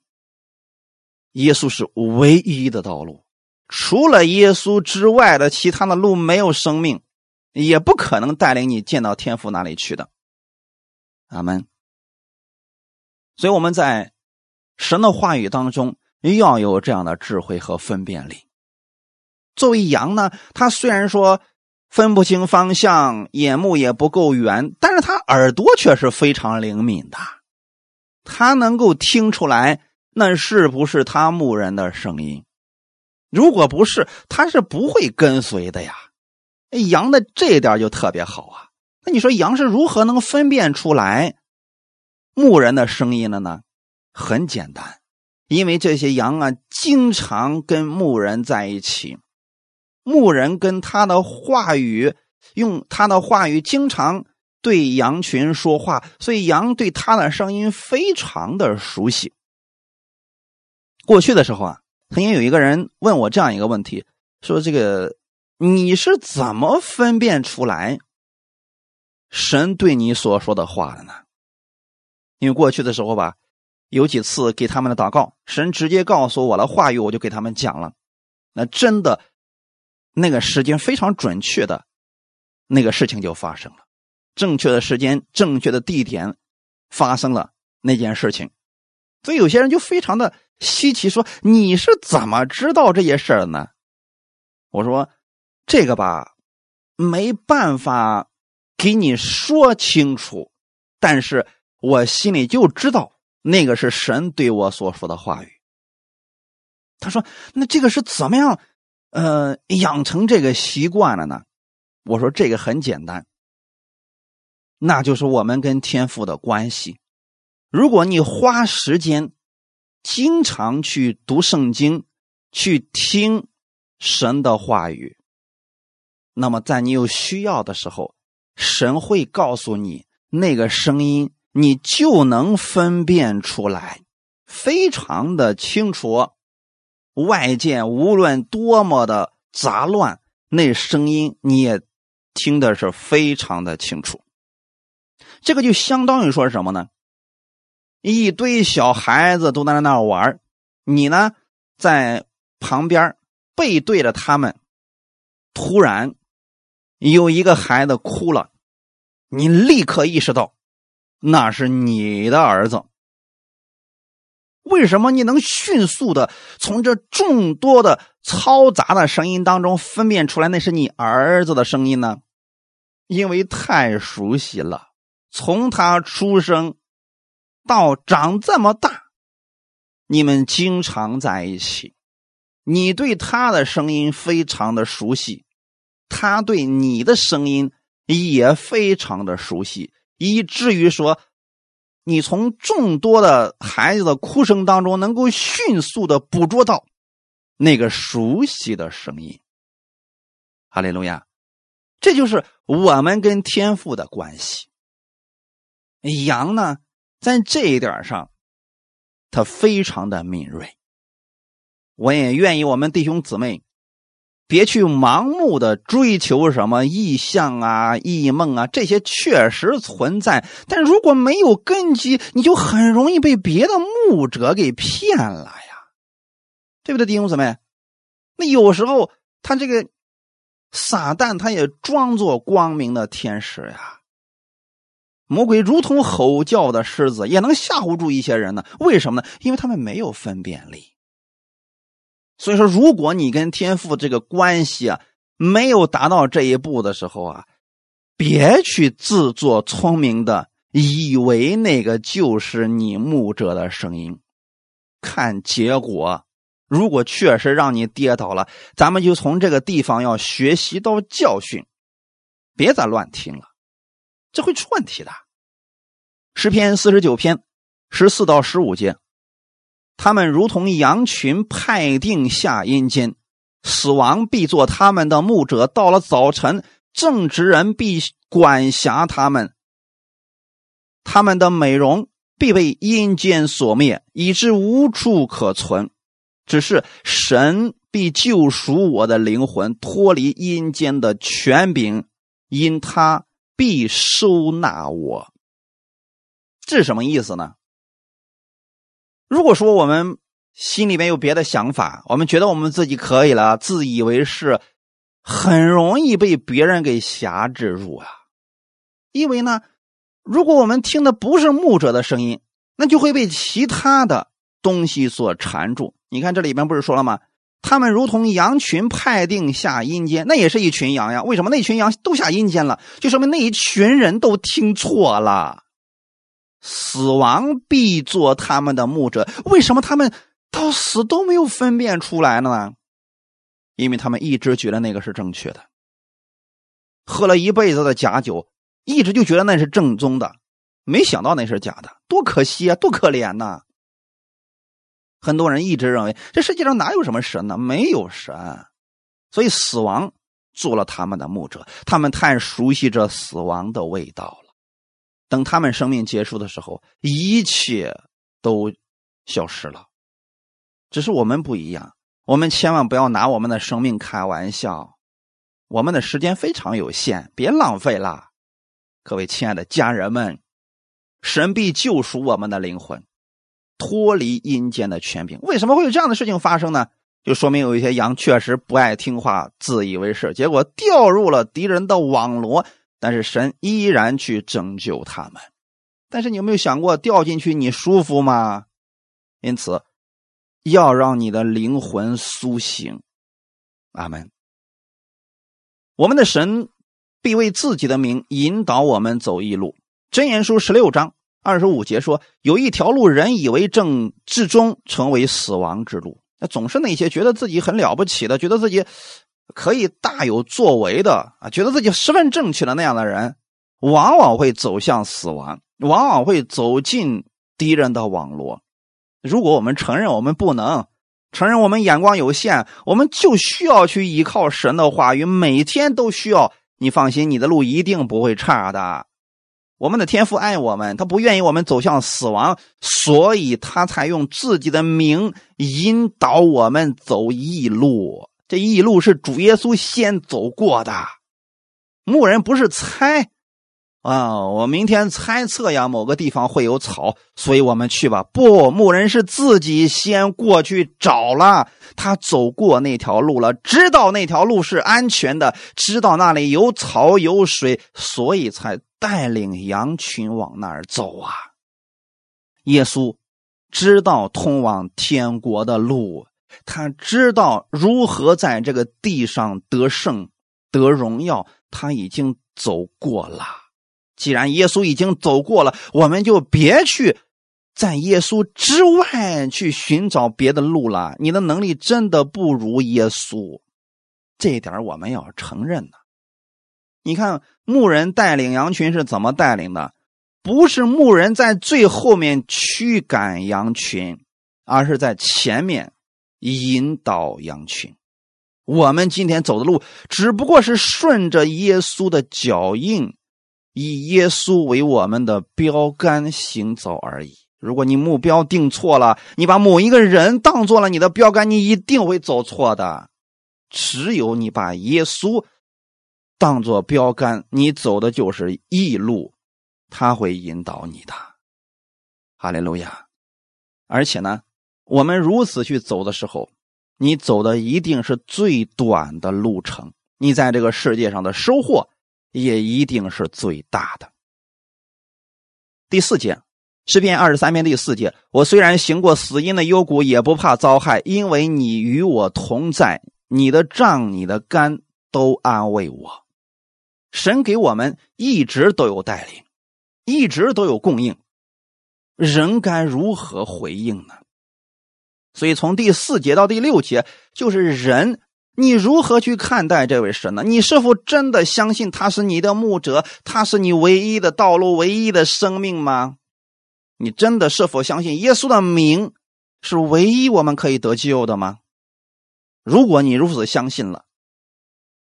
耶稣是唯一的道路，除了耶稣之外的其他的路没有生命，也不可能带领你见到天父那里去的。阿门。所以我们在神的话语当中要有这样的智慧和分辨力。作为羊呢，它虽然说分不清方向，眼目也不够圆，但是它耳朵却是非常灵敏的，它能够听出来那是不是他牧人的声音。如果不是，它是不会跟随的呀。羊的这一点就特别好啊。那你说羊是如何能分辨出来？牧人的声音的呢，很简单，因为这些羊啊，经常跟牧人在一起，牧人跟他的话语，用他的话语经常对羊群说话，所以羊对他的声音非常的熟悉。过去的时候啊，曾经有一个人问我这样一个问题，说这个你是怎么分辨出来神对你所说的话的呢？因为过去的时候吧，有几次给他们的祷告，神直接告诉我了话语，我就给他们讲了。那真的，那个时间非常准确的，那个事情就发生了，正确的时间、正确的地点发生了那件事情。所以有些人就非常的稀奇，说你是怎么知道这些事儿的呢？我说这个吧，没办法给你说清楚，但是我心里就知道那个是神对我所说的话语。他说：“那这个是怎么样，呃，养成这个习惯了呢？”我说：“这个很简单，那就是我们跟天父的关系。如果你花时间，经常去读圣经，去听神的话语，那么在你有需要的时候，神会告诉你那个声音，你就能分辨出来，非常的清楚。”外界无论多么的杂乱，那声音你也听的是非常的清楚。这个就相当于说是什么呢？一堆小孩子都在那玩，你呢在旁边背对着他们，突然有一个孩子哭了，你立刻意识到那是你的儿子。为什么你能迅速的从这众多的嘈杂的声音当中分辨出来那是你儿子的声音呢？因为太熟悉了，从他出生到长这么大，你们经常在一起，你对他的声音非常的熟悉，他对你的声音也非常的熟悉，以至于说。你从众多的孩子的哭声当中，能够迅速的捕捉到那个熟悉的声音。哈利路亚，这就是我们跟天父的关系。羊呢，在这一点上，它非常的敏锐。我也愿意我们弟兄姊妹。别去盲目的追求什么异象啊、异梦啊，这些确实存在，但如果没有根基，你就很容易被别的牧者给骗了呀，对不对，弟兄姊妹？那有时候他这个撒旦，他也装作光明的天使呀。魔鬼如同吼叫的狮子，也能吓唬住一些人呢。为什么呢？因为他们没有分辨力。所以说，如果你跟天父这个关系啊没有达到这一步的时候啊，别去自作聪明的以为那个就是你牧者的声音，看结果。如果确实让你跌倒了，咱们就从这个地方要学习到教训，别再乱听了，这会出问题的。诗篇四十九篇十四到十五节。他们如同羊群派定下阴间，死亡必做他们的牧者。到了早晨，正直人必管辖他们。他们的美容必被阴间所灭，以致无处可存。只是神必救赎我的灵魂，脱离阴间的权柄，因他必收纳我。这是什么意思呢？如果说我们心里面有别的想法，我们觉得我们自己可以了，自以为是，很容易被别人给辖制住啊。因为呢，如果我们听的不是牧者的声音，那就会被其他的东西所缠住。你看这里边不是说了吗？他们如同羊群派定下阴间，那也是一群羊呀。为什么那群羊都下阴间了？就说明那一群人都听错了。死亡必做他们的牧者，为什么他们到死都没有分辨出来呢？因为他们一直觉得那个是正确的，喝了一辈子的假酒，一直就觉得那是正宗的，没想到那是假的，多可惜啊，多可怜呐！很多人一直认为这世界上哪有什么神呢？没有神，所以死亡做了他们的牧者，他们太熟悉这死亡的味道了。等他们生命结束的时候，一切都消失了。只是我们不一样，我们千万不要拿我们的生命开玩笑。我们的时间非常有限，别浪费了。各位亲爱的家人们，神必救赎我们的灵魂，脱离阴间的权柄。为什么会有这样的事情发生呢？就说明有一些羊确实不爱听话，自以为是，结果掉入了敌人的网罗。但是神依然去拯救他们。但是你有没有想过，掉进去你舒服吗？因此，要让你的灵魂苏醒。阿门。我们的神必为自己的名引导我们走一路。箴言书十六章二十五节说：“有一条路，人以为正，至终成为死亡之路。”那总是那些觉得自己很了不起的，觉得自己可以大有作为的啊，觉得自己十分正确的那样的人，往往会走向死亡，往往会走进敌人的网络。如果我们承认我们不能，承认我们眼光有限，我们就需要去依靠神的话语，每天都需要。你放心，你的路一定不会差的。我们的天父爱我们，他不愿意我们走向死亡，所以他才用自己的名引导我们走义路。这一路是主耶稣先走过的。牧人不是猜啊，我明天猜测呀，某个地方会有草，所以我们去吧。不，牧人是自己先过去找了，他走过那条路了，知道那条路是安全的，知道那里有草有水，所以才。带领羊群往那儿走啊！耶稣知道通往天国的路，他知道如何在这个地上得胜、得荣耀。他已经走过了。既然耶稣已经走过了，我们就别去在耶稣之外去寻找别的路了。你的能力真的不如耶稣，这一点我们要承认的。你看牧人带领羊群是怎么带领的？不是牧人在最后面驱赶羊群，而是在前面引导羊群。我们今天走的路只不过是顺着耶稣的脚印，以耶稣为我们的标杆行走而已。如果你目标定错了，你把某一个人当做了你的标杆，你一定会走错的。只有你把耶稣。当做标杆，你走的就是义路，他会引导你的。哈利路亚！而且呢，我们如此去走的时候，你走的一定是最短的路程，你在这个世界上的收获也一定是最大的。第四节，诗篇二十三篇第四节：我虽然行过死荫的幽谷，也不怕遭害，因为你与我同在，你的杖、你的竿都安慰我。神给我们一直都有带领，一直都有供应，人该如何回应呢？所以从第四节到第六节，就是人，你如何去看待这位神呢？你是否真的相信他是你的牧者，他是你唯一的道路、唯一的生命吗？你真的是否相信耶稣的名是唯一我们可以得救的吗？如果你如此相信了，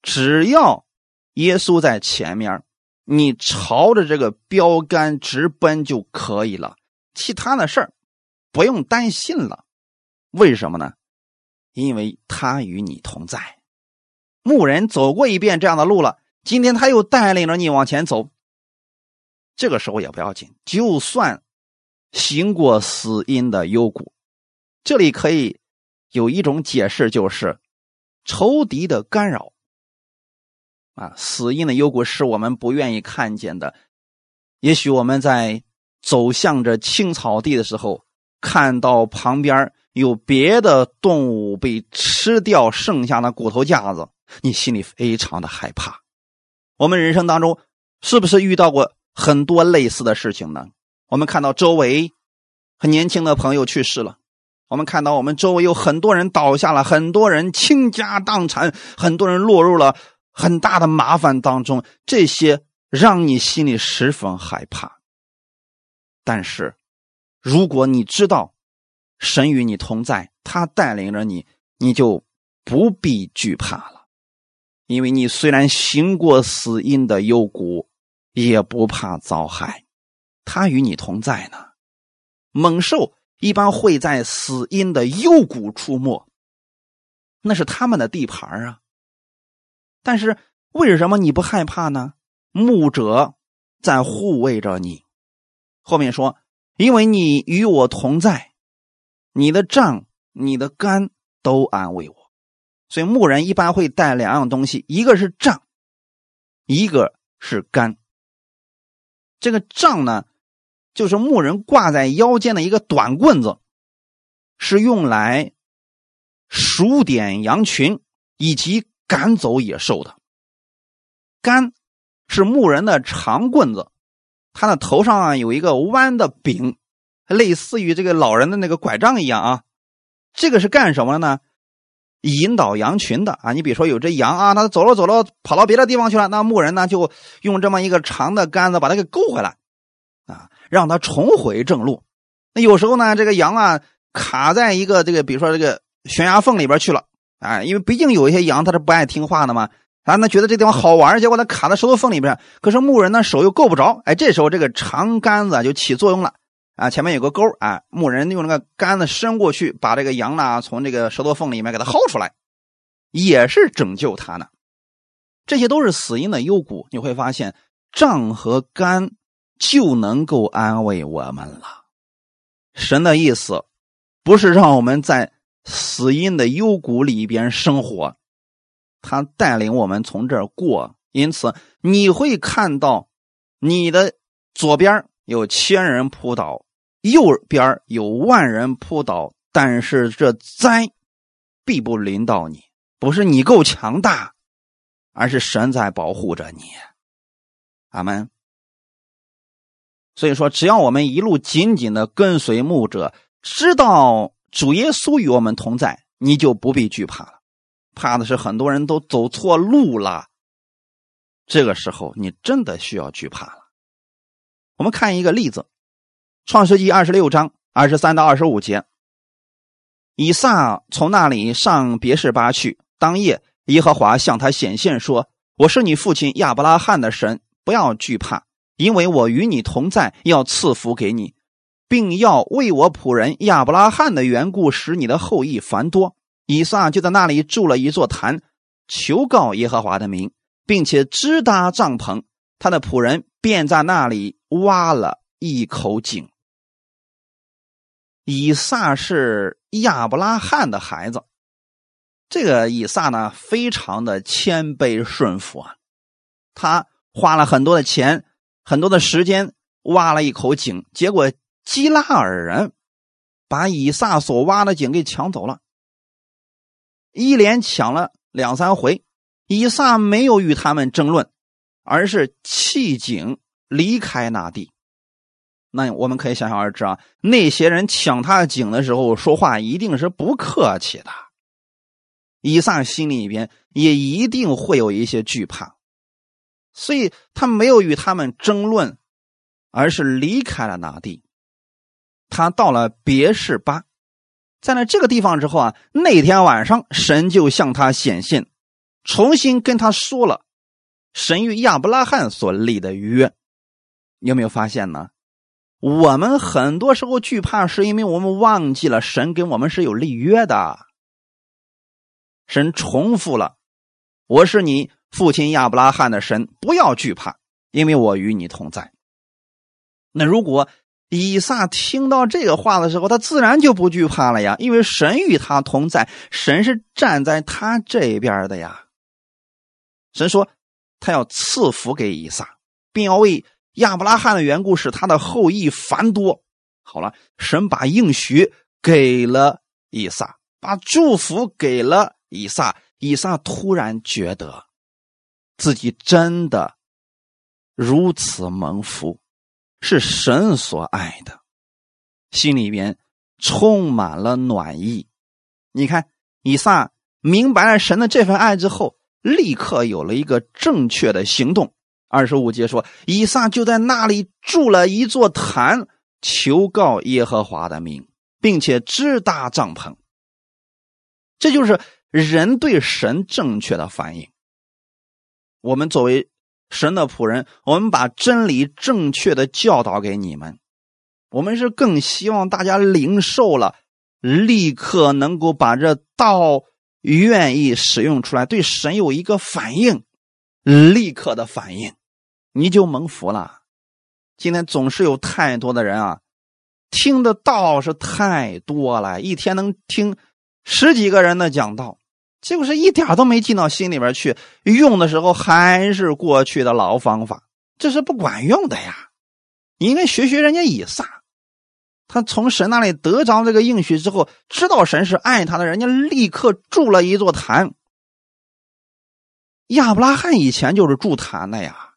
只要。耶稣在前面，你朝着这个标杆直奔就可以了。其他的事儿不用担心了。为什么呢？因为他与你同在。牧人走过一遍这样的路了，今天他又带领着你往前走。这个时候也不要紧，就算行过死荫的幽谷，这里可以有一种解释，就是仇敌的干扰。啊，死荫的幽谷是我们不愿意看见的。也许我们在走向着青草地的时候，看到旁边有别的动物被吃掉剩下的骨头架子，你心里非常的害怕。我们人生当中是不是遇到过很多类似的事情呢？我们看到周围很年轻的朋友去世了，我们看到我们周围有很多人倒下了，很多人倾家荡产，很多人落入了。很大的麻烦当中，这些让你心里十分害怕。但是，如果你知道神与你同在，他带领着你，你就不必惧怕了，因为你虽然行过死荫的幽谷，也不怕遭害。他与你同在呢。猛兽一般会在死荫的幽谷出没，那是他们的地盘啊。但是为什么你不害怕呢？牧者在护卫着你。后面说，因为你与我同在，你的杖、你的杆都安慰我。所以牧人一般会带两样东西，一个是杖，一个是杆。这个杖呢，就是牧人挂在腰间的一个短棍子，是用来数点羊群以及赶走野兽的。杆是牧人的长棍子，他的头上啊有一个弯的柄，类似于这个老人的那个拐杖一样啊。这个是干什么的呢？引导羊群的啊。你比如说有只羊啊，它走了走了，跑到别的地方去了，那牧人呢就用这么一个长的杆子把它给勾回来啊，让它重回正路。那有时候呢，这个羊啊卡在一个这个比如说这个悬崖缝里边去了啊，因为毕竟有一些羊它是不爱听话的嘛。啊，那觉得这地方好玩，结果它卡在石头缝里边。可是牧人呢手又够不着，哎，这时候这个长杆子就起作用了啊！前面有个沟啊，牧人用那个杆子伸过去，把这个羊呢从这个石头缝里面给它薅出来，也是拯救他呢。这些都是死因的幽谷，你会发现杖和杆就能够安慰我们了。神的意思不是让我们在死因的幽谷里边生活。他带领我们从这儿过，因此你会看到，你的左边有千人扑倒，右边有万人扑倒，但是这灾必不临到你，不是你够强大，而是神在保护着你。阿门。所以说，只要我们一路紧紧的跟随牧者，知道主耶稣与我们同在，你就不必惧怕了。怕的是很多人都走错路了，这个时候你真的需要惧怕了。我们看一个例子，《创世纪》二十六章二十三到二十五节，以撒从那里上别是巴去。当夜，耶和华向他显现说：“我是你父亲亚伯拉罕的神，不要惧怕，因为我与你同在，要赐福给你，并要为我仆人亚伯拉罕的缘故，使你的后裔繁多。”以撒就在那里筑了一座坛，求告耶和华的名，并且支搭帐篷。他的仆人便在那里挖了一口井。以撒是亚伯拉罕的孩子，这个以撒呢，非常的谦卑顺服啊。他花了很多的钱，很多的时间挖了一口井，结果基拉尔人把以撒所挖的井给抢走了。一连抢了两三回，以撒没有与他们争论，而是弃井离开那地。那我们可以想象而知啊，那些人抢他井的时候说话一定是不客气的。以撒心里边也一定会有一些惧怕，所以他没有与他们争论，而是离开了那地。他到了别是巴。在了这个地方之后啊，那天晚上神就向他显现，重新跟他说了神与亚伯拉罕所立的约。有没有发现呢？我们很多时候惧怕，是因为我们忘记了神跟我们是有立约的。神重复了：“我是你父亲亚伯拉罕的神，不要惧怕，因为我与你同在。”那如果？以撒听到这个话的时候，他自然就不惧怕了呀，因为神与他同在，神是站在他这边的呀。神说，他要赐福给以撒，并要为亚伯拉罕的缘故使他的后裔繁多。好了，神把应许给了以撒，把祝福给了以撒。以撒突然觉得自己真的如此蒙福。是神所爱的，心里边充满了暖意。你看，以撒明白了神的这份爱之后，立刻有了一个正确的行动。二十五节说，以撒就在那里筑了一座坛，求告耶和华的名，并且支搭帐篷。这就是人对神正确的反应。我们作为。神的仆人，我们把真理正确的教导给你们，我们是更希望大家领受了，立刻能够把这道愿意使用出来，对神有一个反应，立刻的反应，你就蒙福了。今天总是有太多的人啊，听的道是太多了，一天能听十几个人的讲道，结果是一点都没进到心里边去，用的时候还是过去的老方法，这是不管用的呀。你应该学学人家以撒，他从神那里得着这个应许之后，知道神是爱他的，人家立刻筑了一座坛。亚伯拉罕以前就是筑坛的呀，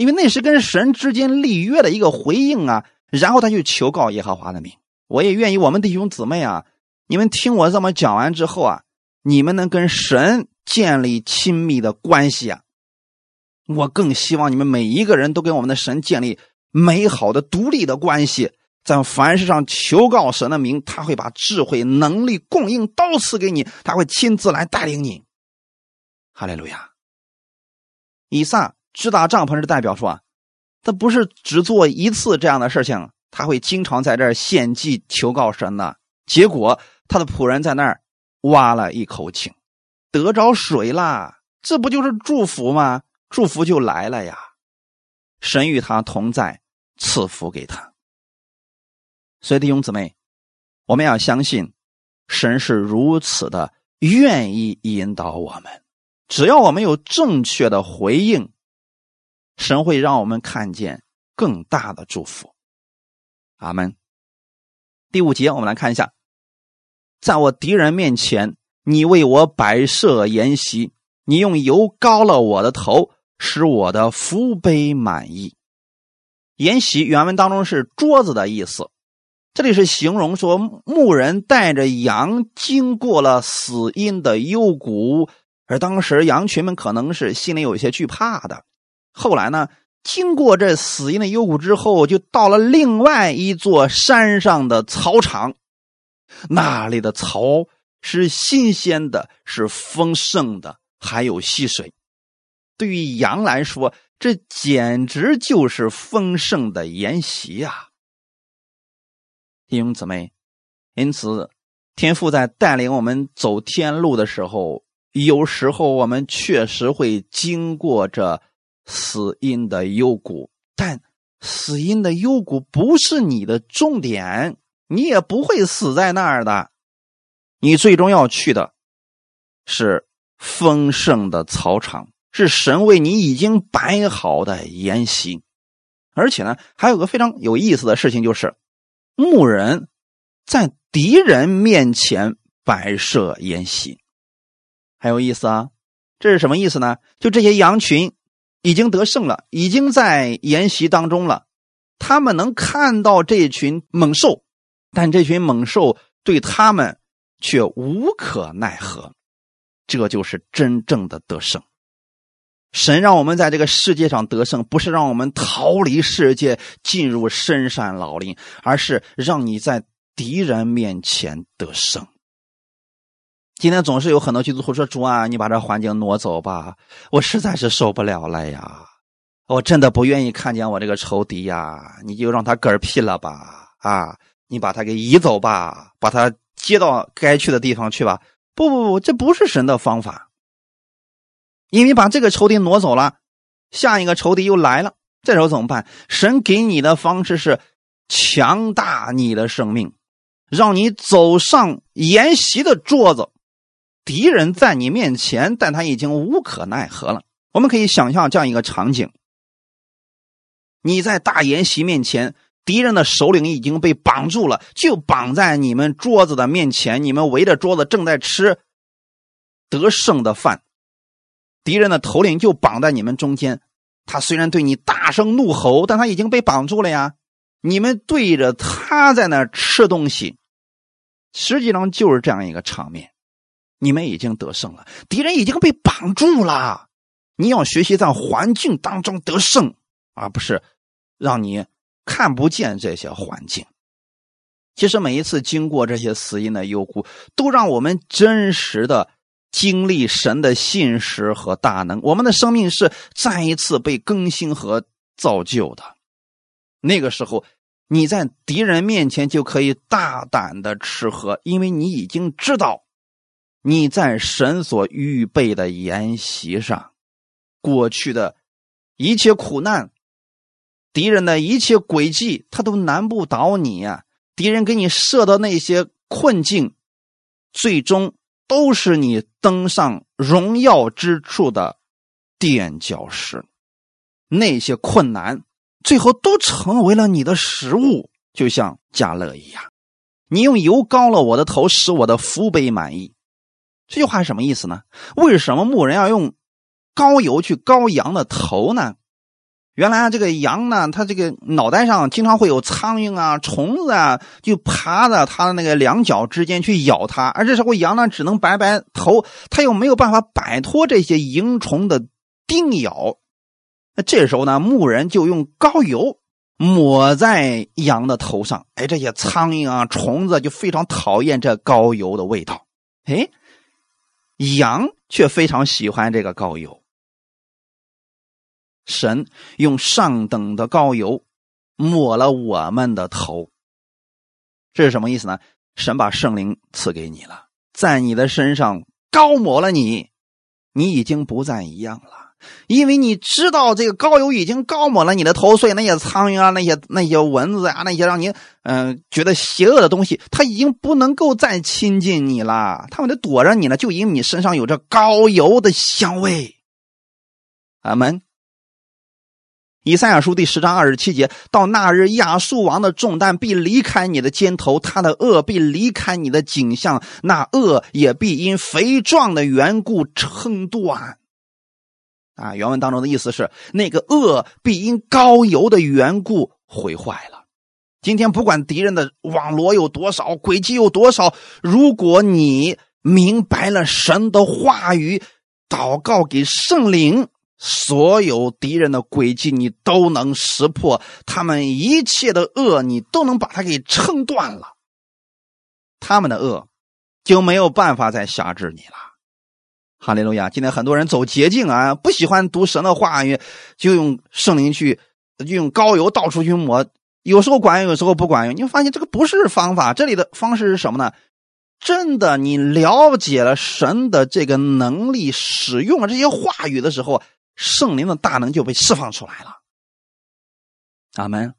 因为那是跟神之间立约的一个回应啊。然后他就求告耶和华的名。我也愿意我们弟兄姊妹啊，你们听我这么讲完之后啊，你们能跟神建立亲密的关系啊。我更希望你们每一个人都跟我们的神建立。美好的独立的关系，在凡事上求告神的名，他会把智慧、能力供应都赐给你，他会亲自来带领你。哈利路亚！以上支搭帐篷是代表说啊，他不是只做一次这样的事情，他会经常在这儿献祭求告神呢。结果他的仆人在那儿挖了一口井，得着水啦，这不就是祝福吗？祝福就来了呀！神与他同在，赐福给他。所以弟兄姊妹，我们要相信，神是如此的愿意引导我们。只要我们有正确的回应，神会让我们看见更大的祝福。阿门。第五节，我们来看一下，在我敌人面前，你为我摆设筵席，你用油膏了我的头。使我的福杯满意。筵席原文当中是桌子的意思，这里是形容说牧人带着羊经过了死荫的幽谷，而当时羊群们可能是心里有一些惧怕的。后来呢，经过这死荫的幽谷之后，就到了另外一座山上的草场，那里的草是新鲜的，是丰盛的，还有溪水。对于羊来说，这简直就是丰盛的筵席呀！弟兄姊妹，因此天父在带领我们走天路的时候，有时候我们确实会经过这死因的幽谷，但死因的幽谷不是你的重点，你也不会死在那儿的。你最终要去的是丰盛的草场。是神为你已经摆好的筵席，而且呢，还有个非常有意思的事情，就是牧人在敌人面前摆设筵席，很有意思啊！这是什么意思呢？就这些羊群已经得胜了，已经在筵席当中了，他们能看到这群猛兽，但这群猛兽对他们却无可奈何，这就是真正的得胜。神让我们在这个世界上得胜，不是让我们逃离世界进入深山老林，而是让你在敌人面前得胜。今天总是有很多基督徒说：“主啊，你把这环境挪走吧，我实在是受不了了呀！我真的不愿意看见我这个仇敌呀！你就让他嗝屁了吧！啊，你把他给移走吧，把他接到该去的地方去吧！不不不，这不是神的方法。”因为把这个仇敌挪走了，下一个仇敌又来了，这时候怎么办？神给你的方式是强大你的生命，让你走上筵席的桌子，敌人在你面前，但他已经无可奈何了。我们可以想象这样一个场景：你在大筵席面前，敌人的首领已经被绑住了，就绑在你们桌子的面前，你们围着桌子正在吃得胜的饭。敌人的头领就绑在你们中间，他虽然对你大声怒吼，但他已经被绑住了呀。你们对着他在那吃东西，实际上就是这样一个场面。你们已经得胜了，敌人已经被绑住了。你要学习在环境当中得胜，而不是让你看不见这些环境。其实每一次经过这些死因的幽谷，都让我们真实的。经历神的信实和大能，我们的生命是再一次被更新和造就的。那个时候，你在敌人面前就可以大胆的吃喝，因为你已经知道你在神所预备的筵席上，过去的一切苦难，敌人的一切诡计，他都难不倒你呀！敌人给你设的那些困境，最终都是你登上荣耀之处的垫脚石。那些困难，最后都成为了你的食物，就像加勒一样。你用油膏了我的头，使我的福杯满意。这句话是什么意思呢？为什么牧人要用膏油去膏羊的头呢？原来啊这个羊呢，它这个脑袋上经常会有苍蝇啊、虫子啊，就爬在它的那个两脚之间去咬它，而这时候羊呢，只能摆摆头，它又没有办法摆脱这些蝇虫的叮咬。那这时候呢，牧人就用膏油。抹在羊的头上，哎，这些苍蝇啊、虫子就非常讨厌这膏油的味道。哎，羊却非常喜欢这个膏油。神用上等的膏油抹了我们的头，这是什么意思呢？神把圣灵赐给你了，在你的身上膏抹了你，你已经不再一样了。因为你知道这个膏油已经膏抹了你的头，所以那些苍蝇啊、那些那些蚊子啊、那些让你嗯觉得邪恶的东西，它已经不能够再亲近你了，他们得躲着你了，就因为你身上有着膏油的香味。阿门。以赛亚书第十章二十七节：到那日，亚述王的重担必离开你的肩头，他的恶必离开你的颈项，那恶也必因肥壮的缘故撑断。啊，原文当中的意思是，那个恶必因高油的缘故毁坏了。今天不管敌人的网罗有多少，诡计有多少，如果你明白了神的话语，祷告给圣灵，所有敌人的诡计你都能识破，他们一切的恶你都能把它给撑断了，他们的恶就没有办法再辖制你了。哈利路亚！今天很多人走捷径啊，不喜欢读神的话语，就用圣灵去，就用膏油到处去抹，有时候管用，有时候不管用。你会发现这个不是方法，这里的方式是什么呢？真的，你了解了神的这个能力，使用了这些话语的时候，圣灵的大能就被释放出来了。阿门。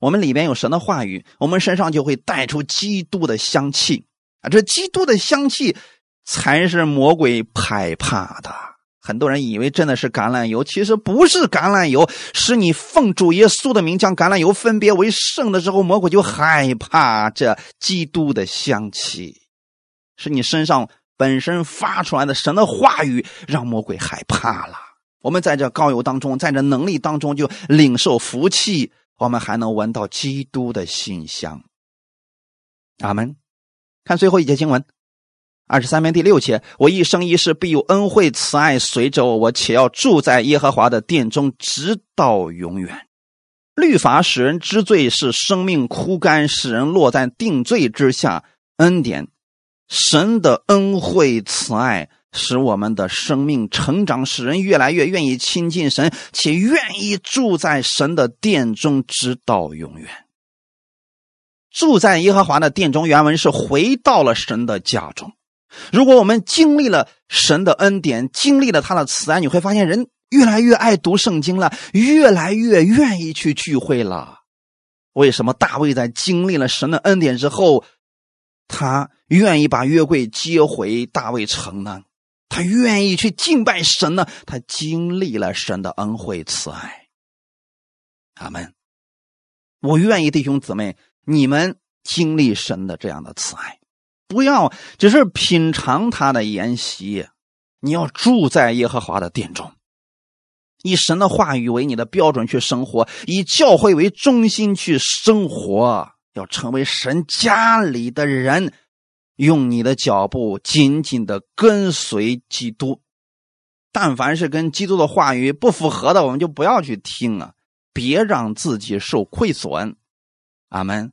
我们里边有神的话语，我们身上就会带出基督的香气啊！这基督的香气。才是魔鬼害怕的。很多人以为真的是橄榄油，其实不是橄榄油。是你奉主耶稣的名将橄榄油分别为圣的时候，魔鬼就害怕这基督的香气。是你身上本身发出来的神的话语，让魔鬼害怕了。我们在这高油当中，在这能力当中就领受福气，我们还能闻到基督的馨香。阿门。看最后一节经文。二十三篇第六节，我一生一世必有恩惠慈爱随着我，我且要住在耶和华的殿中，直到永远。律法使人知罪，是生命枯干，使人落在定罪之下。恩典，神的恩惠慈爱，使我们的生命成长，使人越来越愿意亲近神，且愿意住在神的殿中，直到永远。住在耶和华的殿中，原文是回到了神的家中。如果我们经历了神的恩典，经历了他的慈爱，你会发现人越来越爱读圣经了，越来越愿意去聚会了。为什么大卫在经历了神的恩典之后，他愿意把约柜接回大卫城呢？他愿意去敬拜神呢？他经历了神的恩惠慈爱。阿门。我愿意弟兄姊妹，你们经历神的这样的慈爱。不要只是品尝他的筵席，你要住在耶和华的殿中，以神的话语为你的标准去生活，以教会为中心去生活，要成为神家里的人，用你的脚步紧紧的跟随基督。但凡是跟基督的话语不符合的，我们就不要去听啊！别让自己受亏损。阿门。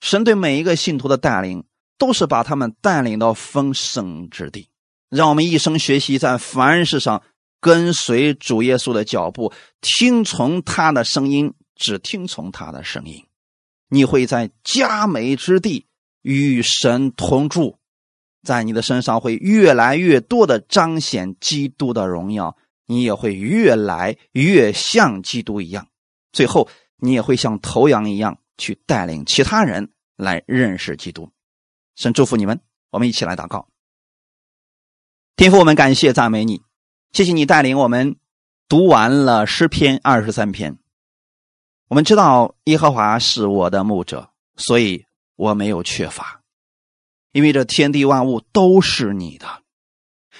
神对每一个信徒的带领。都是把他们带领到丰盛之地，让我们一生学习在凡事上跟随主耶稣的脚步，听从他的声音，只听从他的声音。你会在佳美之地与神同住，在你的身上会越来越多的彰显基督的荣耀，你也会越来越像基督一样，最后你也会像头羊一样去带领其他人来认识基督。神祝福你们，我们一起来祷告。天父，我们感谢赞美你，谢谢你带领我们读完了诗篇二十三篇。我们知道耶和华是我的牧者，所以我没有缺乏，因为这天地万物都是你的。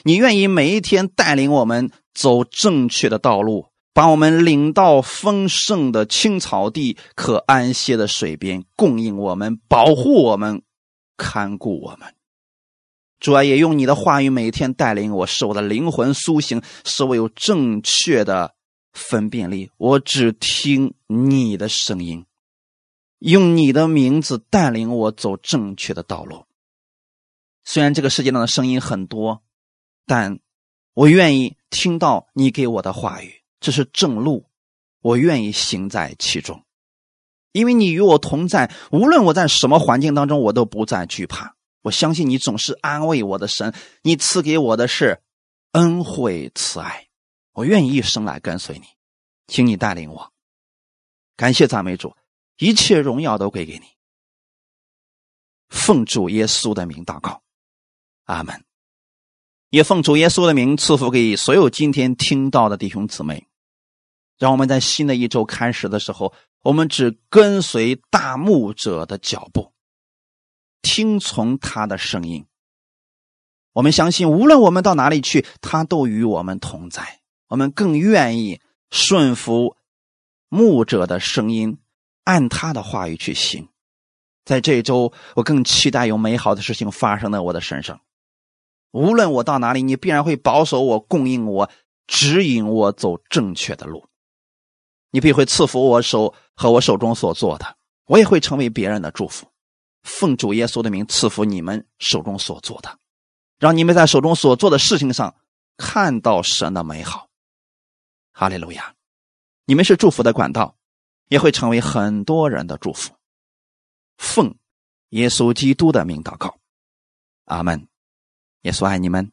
你愿意每一天带领我们走正确的道路，把我们领到丰盛的青草地、可安歇的水边，供应我们、保护我们、看顾我们。主啊，也用你的话语每天带领我，使我的灵魂苏醒，使我有正确的分辨力。我只听你的声音，用你的名字带领我走正确的道路。虽然这个世界上的声音很多，但我愿意听到你给我的话语，这是正路，我愿意行在其中，因为你与我同在，无论我在什么环境当中，我都不再惧怕。我相信你总是安慰我的神，你赐给我的是恩惠慈爱，我愿意一生来跟随你，请你带领我。感谢赞美主，一切荣耀都归给你。奉主耶稣的名祷告，阿门。也奉主耶稣的名赐福给所有今天听到的弟兄姊妹，让我们在新的一周开始的时候，我们只跟随大牧者的脚步。听从他的声音，我们相信，无论我们到哪里去，他都与我们同在。我们更愿意顺服牧者的声音，按他的话语去行。在这一周，我更期待有美好的事情发生在我的身上。无论我到哪里，你必然会保守我、供应我、指引我走正确的路。你必会赐福我手和我手中所做的，我也会成为别人的祝福。奉主耶稣的名赐福你们手中所做的，让你们在手中所做的事情上看到神的美好。哈利路亚！你们是祝福的管道，也会成为很多人的祝福。奉耶稣基督的名祷告，阿门。耶稣爱你们。